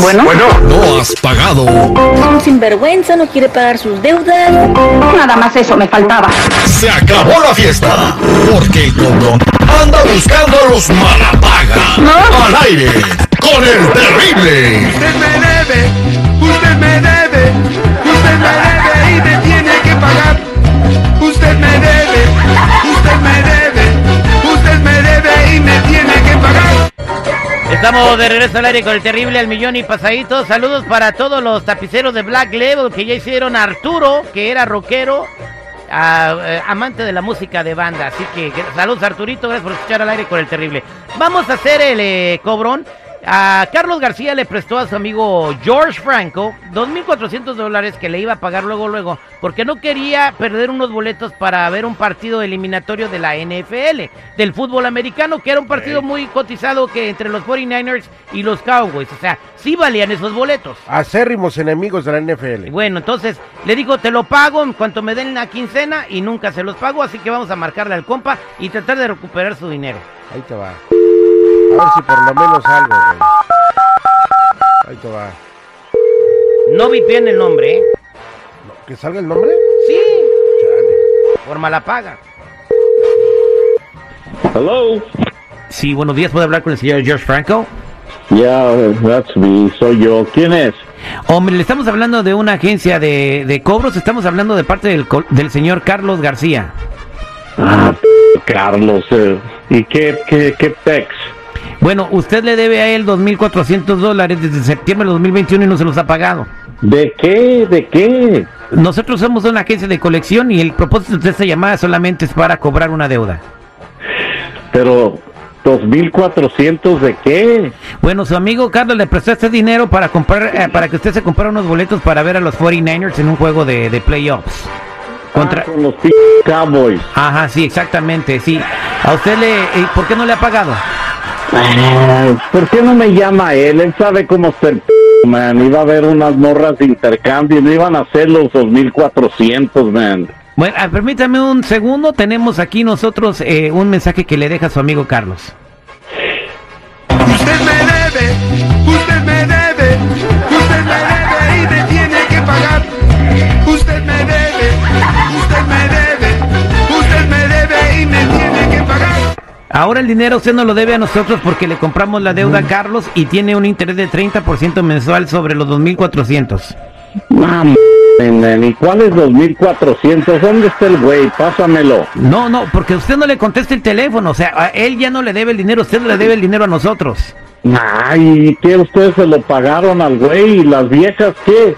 Bueno. No has pagado. Un sinvergüenza no quiere pagar sus deudas. Nada más eso me faltaba. Se acabó la fiesta. Porque el cobrón anda buscando a los malapagas. Al aire. Con el terrible. Usted me debe, usted me debe, usted me debe Estamos de regreso al aire con el terrible al millón y pasadito. Saludos para todos los tapiceros de Black Label que ya hicieron Arturo, que era rockero, eh, amante de la música de banda. Así que- saludos Arturito, gracias por escuchar al aire con el terrible. Vamos a hacer el eh, cobrón. A Carlos García le prestó a su amigo George Franco 2.400 dólares que le iba a pagar luego, luego, porque no quería perder unos boletos para ver un partido eliminatorio de la NFL, del fútbol americano, que era un partido muy cotizado que entre los 49ers y los Cowboys. O sea, sí valían esos boletos. Acérrimos enemigos de la NFL. bueno, entonces le digo, te lo pago en cuanto me den la quincena y nunca se los pago, así que vamos a marcarle al compa y tratar de recuperar su dinero. Ahí te va. A ver si por lo menos algo, güey. Ahí te va. No vi bien el nombre, ¿eh? ¿Que salga el nombre? Sí, Chale. por mala paga. Hello. Sí, buenos días, ¿puedo hablar con el señor George Franco? Yeah, that's me. Soy yo. ¿Quién es? Hombre, le estamos hablando de una agencia de, de cobros, estamos hablando de parte del, del señor Carlos García. Ah, Carlos. eh, ¿Y qué, qué, qué pex? Bueno, usted le debe a él 2.400 dólares desde septiembre de 2021 y no se los ha pagado. ¿De qué? ¿De qué? Nosotros somos una agencia de colección y el propósito de esta llamada solamente es para cobrar una deuda. Pero, ¿2.400 de qué? Bueno, su amigo Carlos le prestó este dinero para comprar, eh, para que usted se comprara unos boletos para ver a los 49ers en un juego de, de playoffs. Contra... Ah, con los Cowboys. Ajá, sí, exactamente, sí. ¿A usted le... eh, ¿Por qué no le ha pagado? ¿Por qué no me llama él? Él sabe cómo p man. Iba a haber unas morras de intercambio no iban a hacer los 2.400, man. Bueno, permítame un segundo. Tenemos aquí nosotros eh, un mensaje que le deja su amigo Carlos. Ahora el dinero usted no lo debe a nosotros porque le compramos la deuda a Carlos y tiene un interés de 30% mensual sobre los 2.400. Mam, man. ¿Y cuál es 2.400? ¿Dónde está el güey? Pásamelo. No, no, porque usted no le contesta el teléfono. O sea, a él ya no le debe el dinero, usted le debe el dinero a nosotros. Ay, ¿qué ustedes se lo pagaron al güey? ¿Y las viejas qué?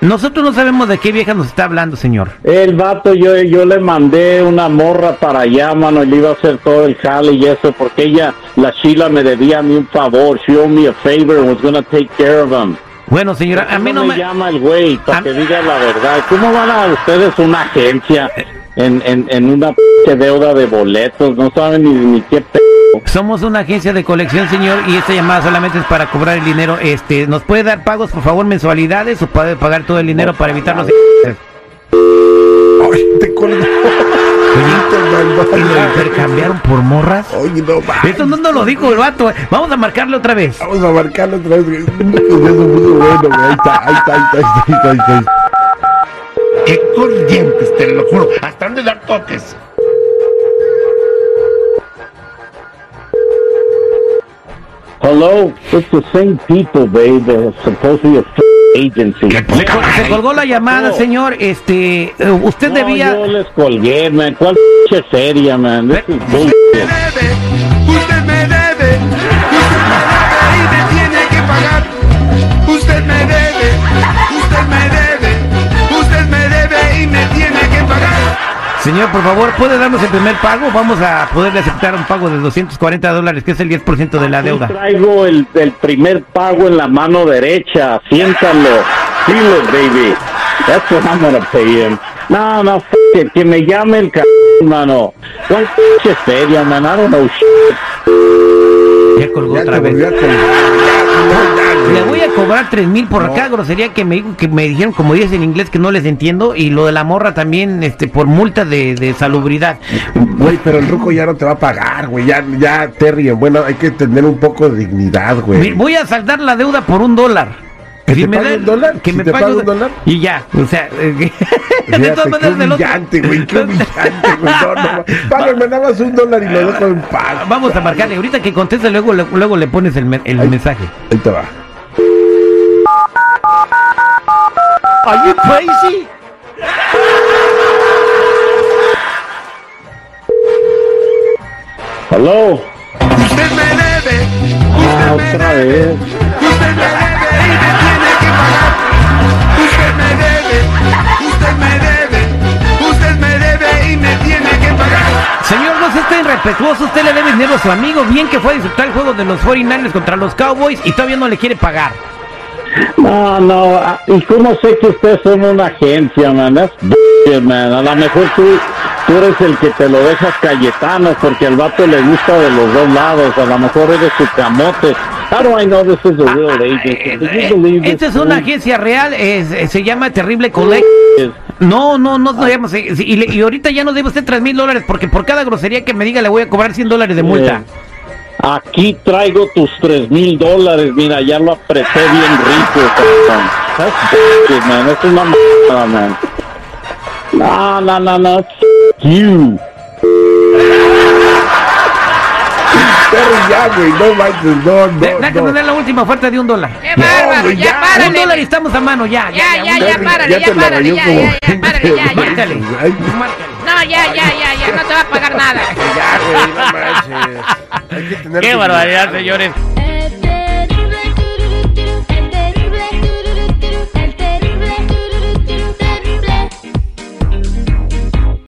Nosotros no sabemos de qué vieja nos está hablando, señor. El vato, yo, yo le mandé una morra para allá, mano, y le iba a hacer todo el jale y eso, porque ella, la Sheila, me debía a mí un favor. She owed me a favor and was gonna take care of him. Bueno, señora, a mí no me... llama el güey para A- que diga la verdad. ¿Cómo van a ustedes una agencia en, en, en una p deuda de boletos? No saben ni, ni qué p Somos una agencia de colección, señor, y esta llamada solamente es para cobrar el dinero. Este, ¿nos puede dar pagos, por favor, mensualidades o puede pagar todo el dinero para evitar los... Ay, te colgó. Oye, ¿y lo intercambiaron por morras? Oye, no va. Esto no nos lo dijo el vato. Vamos a marcarle otra vez. Vamos a marcarlo otra vez. güey. Eso puso bueno, güey. Ahí está, ahí está, ahí está, ahí está, ahí está, ahí está. ¡Qué corrientes, te lo juro! ¡Hasta han de dar toques! Hello, it's the same people, babe. They're supposed to be a f agency. ¡Que Le col- se colgó la llamada, No. señor. Este, eh, usted No, debía... yo les colgué, man. ¿Cuál p seria, man? This is Me bullshit. debe, usted me debe, usted me debe y me tiene que pagar. Señor, por favor, ¿puede darnos el primer pago? Vamos a poderle aceptar un pago de 240 dólares, que es el 10% de la deuda. traigo el, el primer pago en la mano derecha. Siéntalo. Feel it, baby. That's what I'm gonna pay him. No, no, f it. Que me llame el c... mano. ¿Cuál p feria, man? I don't know shit. Ya colgó Ya otra vez. Le voy a cobrar tres mil por No. acá, grosería que me que me dijeron, como dice en inglés, que no les entiendo, y lo de la morra también, este, por multa de, de salubridad. Güey, pero el ruco ya no te va a pagar, güey. Ya, ya, Terry, bueno, hay que tener un poco de dignidad, Me- güey. Voy a saldar la deuda por un dólar. ¿Que Si te me pague da- un dólar? Que ¿Si me te pague pague un dólar? Y ya, o sea, eh, de todas qué maneras otro- humillante, güey, qué humillante, güey. No, no, págame nada más un dólar y lo dejo en paz. Vamos a marcarle, ahorita que conteste, luego, le- luego le pones el, me- el mensaje. Ahí te va. Are you crazy? Hello. Usted me debe, Ah, usted me otra debe, vez. usted me debe y me tiene que pagar. Usted me debe, usted me debe, usted me debe y me tiene que pagar. Señor, no sea usted irrespetuoso, usted le debe dinero a su amigo, bien que fue a disfrutar el juego de los 49ers contra los Cowboys y todavía no le quiere pagar. No, no, ah, ¿y cómo sé que ustedes son una agencia, man? Bullshit, man. A lo mejor tú, tú eres el que te lo dejas Cayetano porque al vato le gusta de los dos lados. A lo mejor eres su camote. How do I know this is a real agency? Esta es una agencia real, es- eh, se llama Terrible Collect. No, no, no se- se- Y, y ahorita ya no debe usted 3 mil dólares porque por cada grosería que me diga le voy a cobrar 100 dólares de multa. Aquí traigo tus tres mil dólares, mira, ya lo apreté bien rico, man. Es una mamada, man. No, no, no, no. You. Terry, ya, güey, no manches, no, De- no, Déjame no. dar la última oferta de un dólar. ¡Qué bárbaro! güey, ya, ya. Un párale. dólar y estamos a mano, ya. Ya, ya, ya, párale, ya párale, ya, ya, ya, párale, ya, ya. Márcale. Ay, Márcale. No, ya, ya, ya, ya, no te va a pagar nada. ya, güey, no manches. Hay que tener Qué barbaridad, señores.